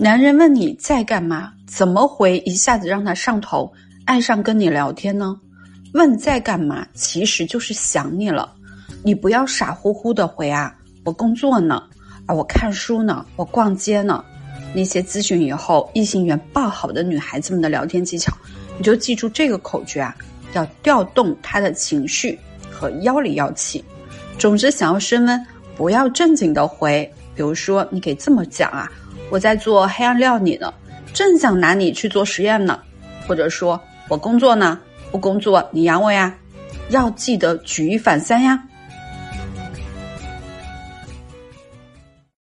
男人问你在干嘛，怎么回一下子让他上头，爱上跟你聊天呢？问在干嘛，其实就是想你了。你不要傻乎乎的回啊，我工作呢，啊，我看书呢，我逛街呢。那些咨询以后异性缘爆好的女孩子们的聊天技巧，你就记住这个口诀啊，要调动她的情绪和妖里妖气。总之，想要升温，不要正经的回。比如说，你可以这么讲啊。我在做黑暗料理呢，正想拿你去做实验呢，或者说我工作呢，不工作你养我呀，要记得举一反三呀。